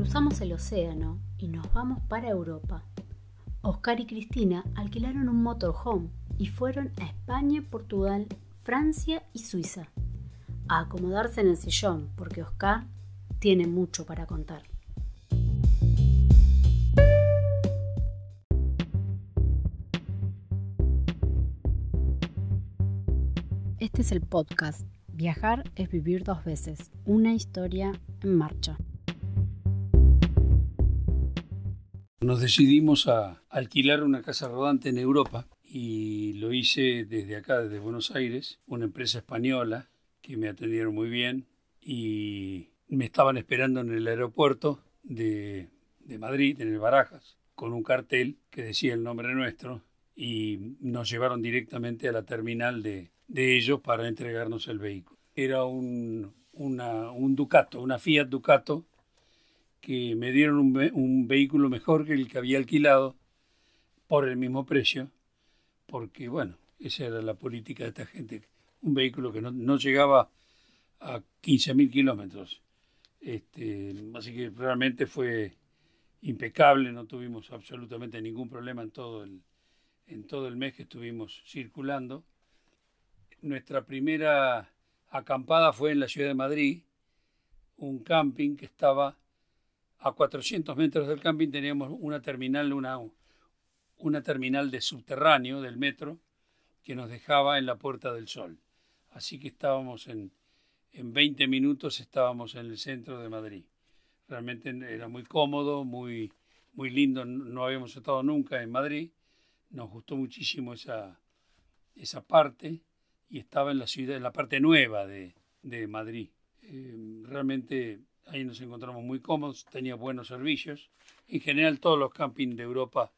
Cruzamos el océano y nos vamos para Europa. Oscar y Cristina alquilaron un motorhome y fueron a España, Portugal, Francia y Suiza a acomodarse en el sillón porque Oscar tiene mucho para contar. Este es el podcast Viajar es vivir dos veces, una historia en marcha. Nos decidimos a alquilar una casa rodante en Europa y lo hice desde acá, desde Buenos Aires, una empresa española que me atendieron muy bien y me estaban esperando en el aeropuerto de, de Madrid, en el Barajas, con un cartel que decía el nombre nuestro y nos llevaron directamente a la terminal de, ellos para entregarnos el vehículo. Era un, un Ducato, una Fiat Ducato, que me dieron un, vehículo mejor que el que había alquilado por el mismo precio, porque bueno, esa era la política de esta gente. Un vehículo que no, no llegaba a 15.000 kilómetros. Este, así que realmente fue impecable, no tuvimos absolutamente ningún problema en todo el, en todo el mes que estuvimos circulando nuestra primera acampada fue en la ciudad de Madrid, un camping que estaba a 400 metros del camping, teníamos una terminal, una, una terminal de subterráneo del metro que nos dejaba en la Puerta del Sol. Así que estábamos en, en 20 minutos, estábamos en el centro de Madrid. Realmente era muy cómodo, muy, muy lindo, no habíamos estado nunca en Madrid, nos gustó muchísimo esa, esa parte y estaba en la ciudad, en la parte nueva de, de Madrid. Eh, realmente ahí nos encontramos muy cómodos, tenía buenos servicios. En general todos los campings de Europa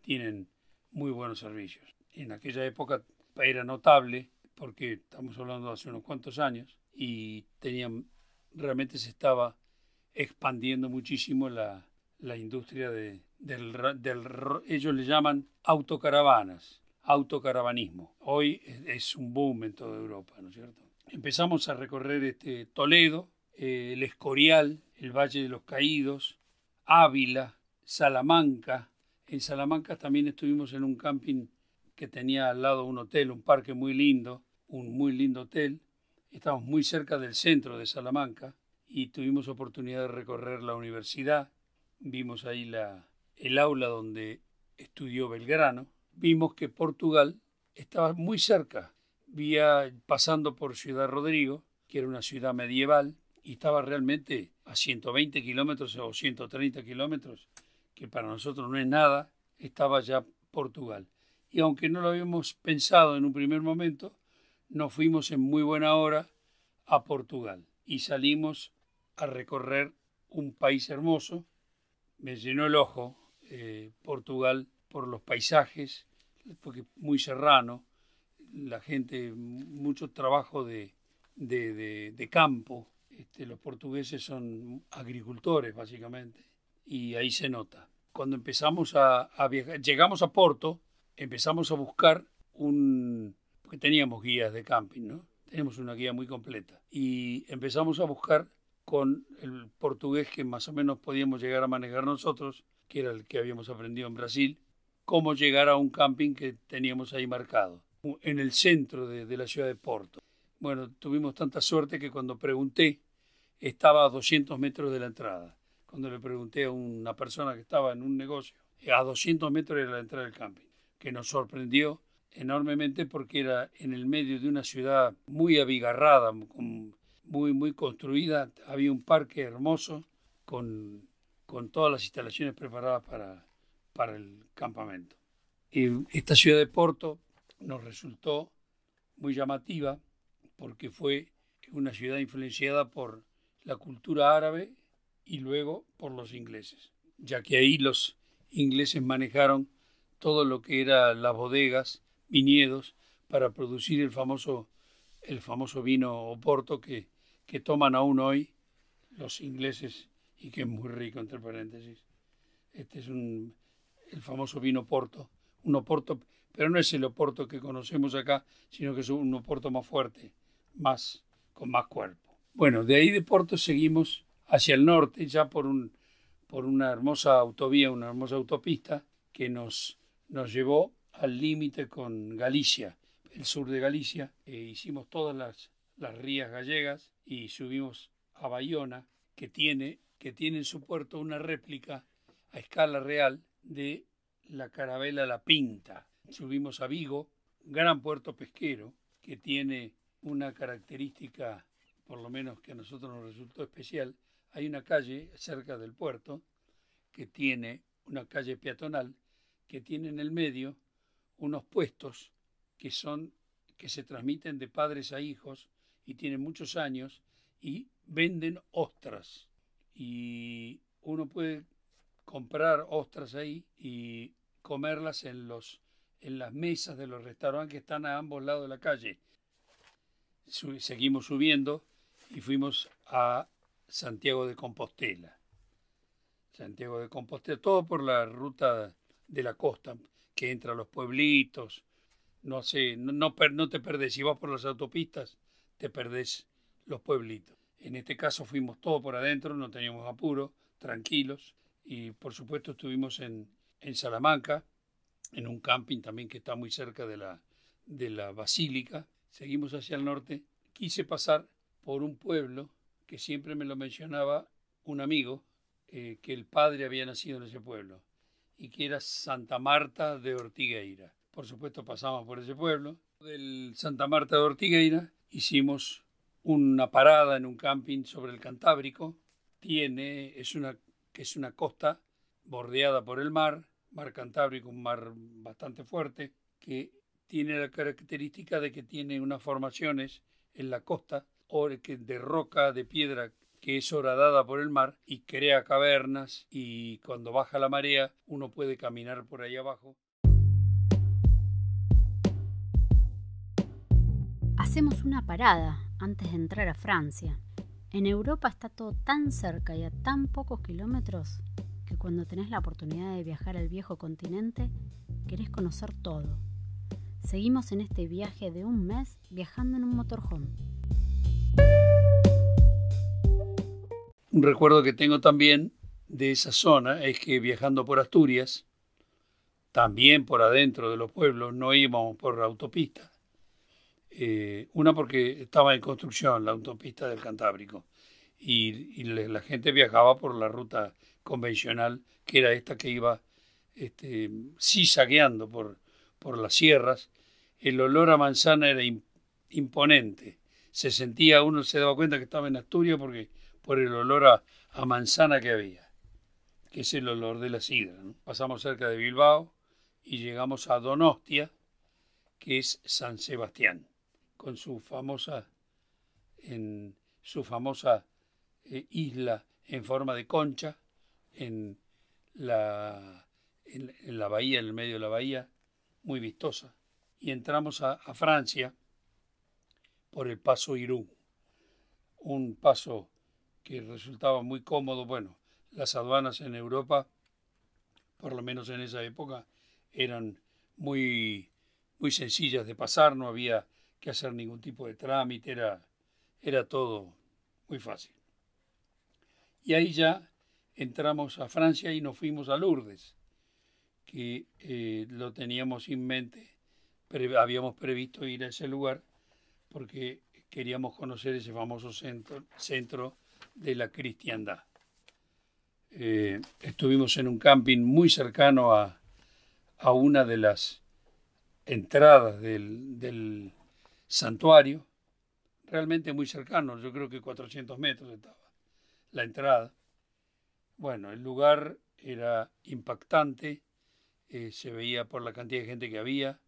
tienen muy buenos servicios. En aquella época era notable porque estamos hablando de hace unos cuantos años y tenían, realmente se estaba expandiendo muchísimo la, la industria de, del, ellos le llaman autocaravanas autocaravanismo. Hoy es un boom en toda Europa, ¿no es cierto? Empezamos a recorrer este Toledo, eh, el Escorial, el Valle de los Caídos, Ávila, Salamanca. En Salamanca también estuvimos en un camping que tenía al lado un hotel, un parque muy lindo, un muy lindo hotel. Estamos muy cerca del centro de Salamanca y tuvimos oportunidad de recorrer la universidad. Vimos ahí la, el aula donde estudió Belgrano vimos que Portugal estaba muy cerca, vía pasando por Ciudad Rodrigo, que era una ciudad medieval, y estaba realmente a 120 kilómetros o 130 kilómetros, que para nosotros no es nada, estaba ya Portugal. Y aunque no lo habíamos pensado en un primer momento, nos fuimos en muy buena hora a Portugal y salimos a recorrer un país hermoso. Me llenó el ojo eh, Portugal por los paisajes, porque muy serrano, la gente, mucho trabajo de, de, de, campo. Este, los portugueses son agricultores, básicamente, y ahí se nota. Cuando empezamos a, viajar, llegamos a Porto, empezamos a buscar un... porque teníamos guías de camping, ¿no? Tenemos una guía muy completa. Y empezamos a buscar con el portugués que más o menos podíamos llegar a manejar nosotros, que era el que habíamos aprendido en Brasil, cómo llegar a un camping que teníamos ahí marcado, en el centro de la ciudad de Porto. Bueno, tuvimos tanta suerte que cuando pregunté, estaba a 200 metros de la entrada. Cuando le pregunté a una persona que estaba en un negocio, a 200 metros de la entrada del camping, que nos sorprendió enormemente porque era en el medio de una ciudad muy abigarrada, muy, muy construida. Había un parque hermoso con, con todas las instalaciones preparadas para, para el campamento. Y esta ciudad de Porto nos resultó muy llamativa porque fue una ciudad influenciada por la cultura árabe y luego por los ingleses, ya que ahí los ingleses manejaron todo lo que era las bodegas, viñedos, para producir el famoso, el famoso vino Oporto que, que toman aún hoy los ingleses y que es muy rico, entre paréntesis. Este es un, el famoso vino Porto. Un Oporto, pero no es el Oporto que conocemos acá, sino que es un Oporto más fuerte, más, con más cuerpo. Bueno, de ahí de Porto seguimos hacia el norte, ya por un, por una hermosa autovía, una hermosa autopista que nos, nos llevó al límite con Galicia, el sur de Galicia. E hicimos todas las, las rías gallegas y subimos a Bayona, que tiene, que tiene en su puerto una réplica a escala real de la carabela La Pinta. Subimos a Vigo, gran puerto pesquero, que tiene una característica, por lo menos que a nosotros nos resultó especial. Hay una calle cerca del puerto que tiene una calle peatonal que tiene en el medio unos puestos que son que se transmiten de padres a hijos y tienen muchos años y venden ostras y uno puede comprar ostras ahí y comerlas en los en las mesas de los restaurantes que están a ambos lados de la calle. seguimos subiendo y fuimos a Santiago de Compostela. Santiago de Compostela, todo por la ruta de la costa, que entra a los pueblitos. No sé, no, no, te perdés. Si vas por las autopistas, te perdés los pueblitos. En este caso fuimos todo por adentro, no teníamos apuro, tranquilos. Y por supuesto estuvimos en, en Salamanca, en un camping también que está muy cerca de la, de la basílica. Seguimos hacia el norte. Quise pasar por un pueblo que siempre me lo mencionaba un amigo, eh, que el padre había nacido en ese pueblo y que era Santa Marta de Ortigueira. Por supuesto pasamos por ese pueblo. Del Santa Marta de Ortigueira hicimos una parada en un camping sobre el Cantábrico. Tiene, es una, es una costa bordeada por el mar, mar Cantábrico, un mar bastante fuerte, que tiene la característica de que tiene unas formaciones en la costa de roca, de piedra que es horadada por el mar y crea cavernas y cuando baja la marea uno puede caminar por ahí abajo. Hacemos una parada antes de entrar a Francia. En Europa está todo tan cerca y a tan pocos kilómetros que cuando tenés la oportunidad de viajar al viejo continente, querés conocer todo. Seguimos en este viaje de un mes viajando en un motorhome. Un recuerdo que tengo también de esa zona es que viajando por Asturias, también por adentro de los pueblos, no íbamos por autopista. Eh, una porque estaba en construcción la autopista del Cantábrico y, la gente viajaba por la ruta convencional, que era esta que iba este, saqueando por, por las sierras. El olor a manzana era imponente. Se sentía, uno se daba cuenta que estaba en Asturias porque por el olor a, manzana que había, que es el olor de la sidra. Pasamos cerca de Bilbao y llegamos a Donostia, que es San Sebastián, con su famosa, en, su famosa eh, isla en forma de concha en la, en, la bahía, en el medio de la bahía, muy vistosa. Y entramos a, a Francia por el paso Irún, un paso que resultaba muy cómodo. Bueno, las aduanas en Europa, por lo menos en esa época, eran muy, muy sencillas de pasar, no había que hacer ningún tipo de trámite, era, era todo muy fácil. Y ahí ya entramos a Francia y nos fuimos a Lourdes, que eh, lo teníamos en mente, habíamos previsto ir a ese lugar porque queríamos conocer ese famoso centro, centro de la cristiandad. Eh, estuvimos en un camping muy cercano a, a una de las entradas del, del, santuario, realmente muy cercano, yo creo que 400 metros estaba la entrada. Bueno, el lugar era impactante, eh, se veía por la cantidad de gente que había.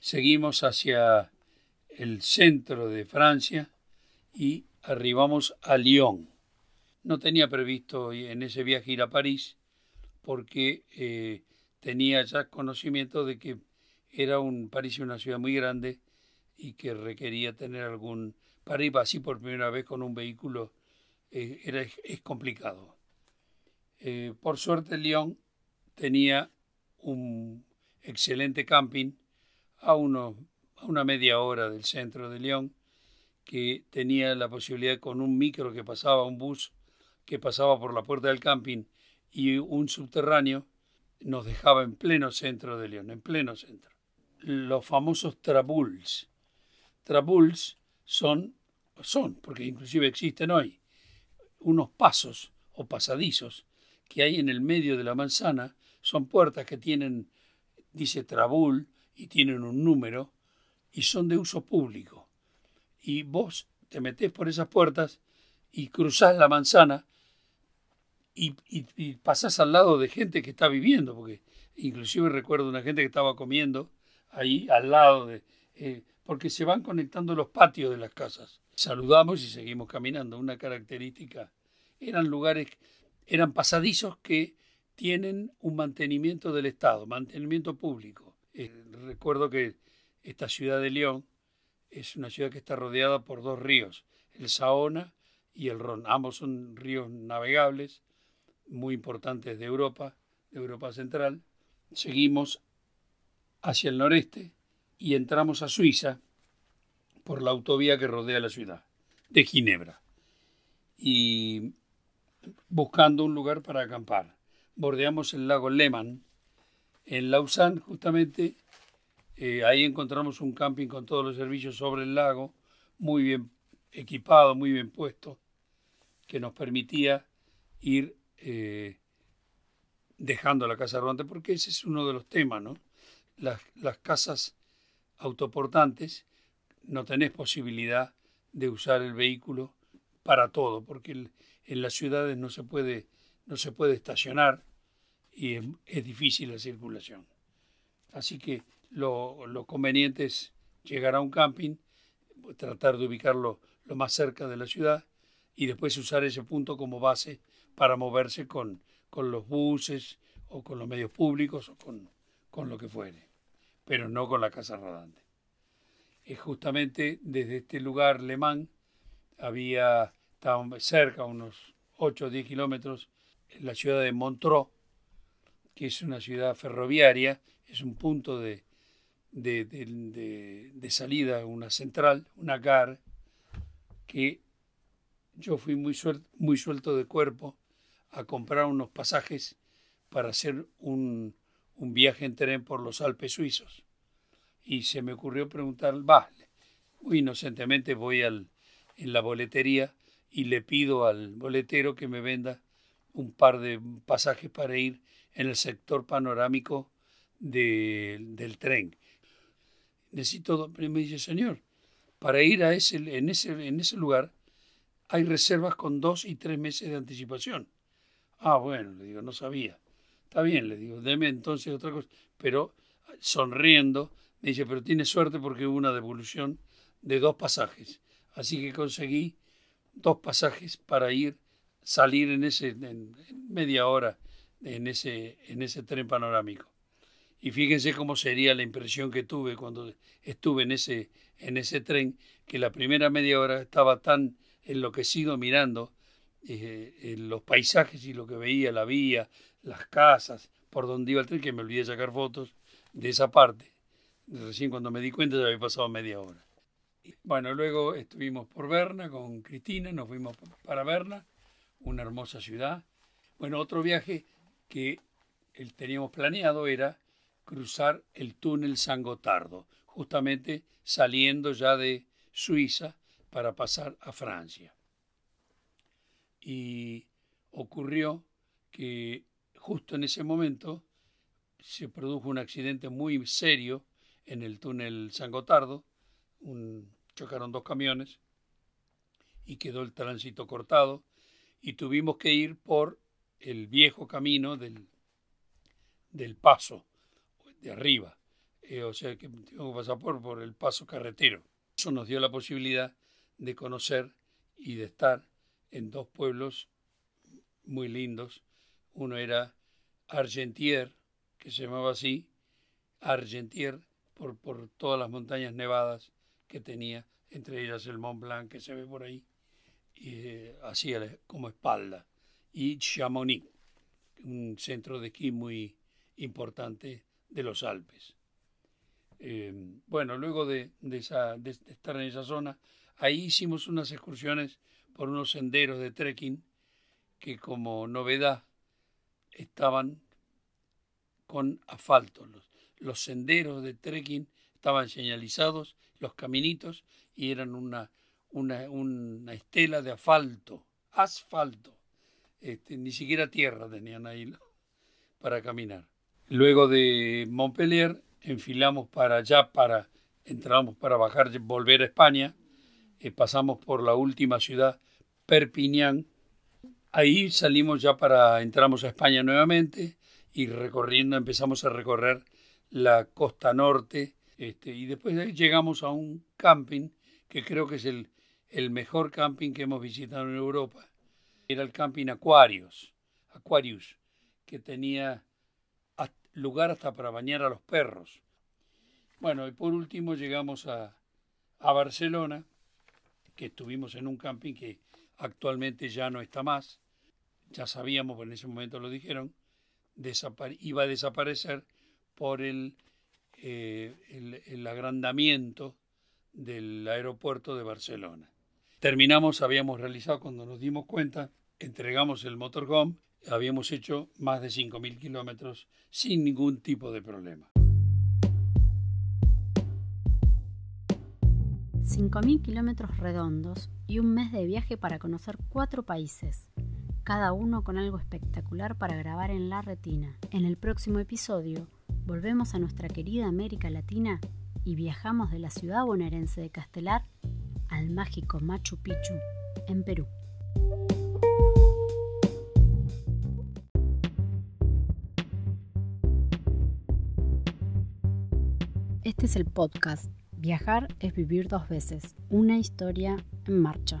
Seguimos hacia el centro de Francia y arribamos a Lyon. No tenía previsto en ese viaje ir a París porque eh, tenía ya conocimiento de que era un París una ciudad muy grande y que requería tener algún para ir así por primera vez con un vehículo eh, era es complicado. Eh, por suerte Lyon tenía un excelente camping a, uno, a una media hora del centro de Lyon que tenía la posibilidad con un micro que pasaba, un bus que pasaba por la puerta del camping y un subterráneo nos dejaba en pleno centro de León, en pleno centro. Los famosos trabuls. Trabuls son, son, porque inclusive existen hoy, unos pasos o pasadizos que hay en el medio de la manzana, son puertas que tienen, dice trabul, y tienen un número, y son de uso público. Y vos te metés por esas puertas y cruzás la manzana y, y, pasás al lado de gente que está viviendo, porque inclusive recuerdo una gente que estaba comiendo ahí al lado de... Eh, porque se van conectando los patios de las casas. Saludamos y seguimos caminando. Una característica. Eran lugares, eran pasadizos que tienen un mantenimiento del Estado, mantenimiento público. Eh, recuerdo que esta ciudad de León es una ciudad que está rodeada por dos ríos, el Saona y el Ron. Ambos son ríos navegables muy importantes de Europa, de Europa Central. Seguimos hacia el noreste y entramos a Suiza por la autovía que rodea la ciudad de Ginebra. Y buscando un lugar para acampar. Bordeamos el lago Lehmann. En Lausanne, justamente, eh, ahí encontramos un camping con todos los servicios sobre el lago, muy bien equipado, muy bien puesto, que nos permitía ir eh, dejando la casa rodante, porque ese es uno de los temas, ¿no? Las, las casas autoportantes no tenés posibilidad de usar el vehículo para todo, porque en las ciudades no se puede, no se puede estacionar y es, difícil la circulación. Así que lo, lo, conveniente es llegar a un camping, tratar de ubicarlo lo más cerca de la ciudad y después usar ese punto como base para moverse con, con los buses o con los medios públicos o con, con lo que fuere, pero no con la casa rodante. Es justamente desde este lugar, Le Mans, había, estaba cerca, unos 8 o 10 kilómetros, la ciudad de Montreux, que es una ciudad ferroviaria, es un punto de, de, de, de salida, una central, una GAR, que yo fui muy, muy suelto de cuerpo a comprar unos pasajes para hacer un, un viaje en tren por los Alpes suizos. Y se me ocurrió preguntar, va, inocentemente voy al, en la boletería y le pido al boletero que me venda un par de pasajes para ir en el sector panorámico de, del tren. Necesito, me dice, señor, para ir a ese, en, ese, en ese lugar hay reservas con dos y tres meses de anticipación. Ah, bueno, le digo, no sabía. Está bien, le digo, deme entonces otra cosa. Pero sonriendo, me dice, pero tiene suerte porque hubo una devolución de dos pasajes. Así que conseguí dos pasajes para ir, salir en ese, en, media hora en ese, en ese tren panorámico. Y fíjense cómo sería la impresión que tuve cuando estuve en ese, en ese tren, que la primera media hora estaba tan enloquecido mirando eh, los paisajes y lo que veía, la vía, las casas, por donde iba el tren, que me olvidé sacar fotos de esa parte. Recién cuando me di cuenta ya había pasado media hora. Bueno, luego estuvimos por Berna con Cristina, nos fuimos para Berna, una hermosa ciudad. Bueno, otro viaje que teníamos planeado era cruzar el túnel San Gotardo, justamente saliendo ya de Suiza para pasar a Francia. Y ocurrió que justo en ese momento se produjo un accidente muy serio en el túnel San Gotardo, chocaron dos camiones y quedó el tránsito cortado y tuvimos que ir por el viejo camino del, del paso de arriba, eh, o sea que tuvimos que pasar por, por el paso carretero. Eso nos dio la posibilidad de conocer y de estar en dos pueblos muy lindos. Uno era Argentier, que se llamaba así, Argentier, por, por todas las montañas nevadas que tenía, entre ellas el Mont Blanc que se ve por ahí, y, eh, así como espalda, y Chamonix, un centro de esquí muy importante de los Alpes. Eh, bueno, luego de, estar en esa zona, Ahí hicimos unas excursiones por unos senderos de trekking que como novedad estaban con asfalto. Los, senderos de trekking estaban señalizados, los caminitos, y eran una estela de asfalto, asfalto. Este, ni siquiera tierra tenían ahí para caminar. Luego de Montpellier enfilamos para allá, para, entramos para bajar, volver a España, eh, pasamos por la última ciudad, Perpiñán, ahí salimos ya para, entramos a España nuevamente y recorriendo, empezamos a recorrer la costa norte este, y después de llegamos a un camping que creo que es el, el mejor camping que hemos visitado en Europa. Era el camping Aquarius, Aquarius que tenía lugar hasta para bañar a los perros. Bueno, y por último llegamos a, a Barcelona, que estuvimos en un camping que actualmente ya no está más. Ya sabíamos, en ese momento lo dijeron, iba a desaparecer por el, eh, el, el, agrandamiento del aeropuerto de Barcelona. Terminamos, habíamos realizado, cuando nos dimos cuenta, entregamos el motorhome, habíamos hecho más de 5.000 kilómetros sin ningún tipo de problema. 5.000 kilómetros redondos y un mes de viaje para conocer cuatro países cada uno con algo espectacular para grabar en la retina. En el próximo episodio, volvemos a nuestra querida América Latina y viajamos de la ciudad bonaerense de Castelar al mágico Machu Picchu, en Perú. Este es el podcast Viajar es vivir dos veces, una historia en marcha.